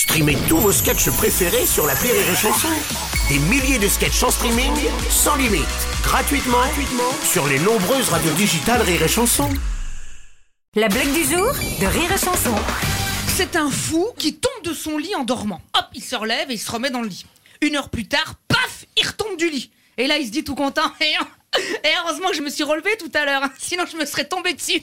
Streamez tous vos sketchs préférés sur la Rire et Chanson. Des milliers de sketchs en streaming, sans limite, gratuitement, gratuitement sur les nombreuses radios digitales Rire et Chanson. La blague du jour de Rire et Chanson. C'est un fou qui tombe de son lit en dormant. Hop, il se relève et il se remet dans le lit. Une heure plus tard, paf, il retombe du lit. Et là, il se dit tout content. Et, heureusement que je me suis relevé tout à l'heure, hein. sinon je me serais tombé dessus.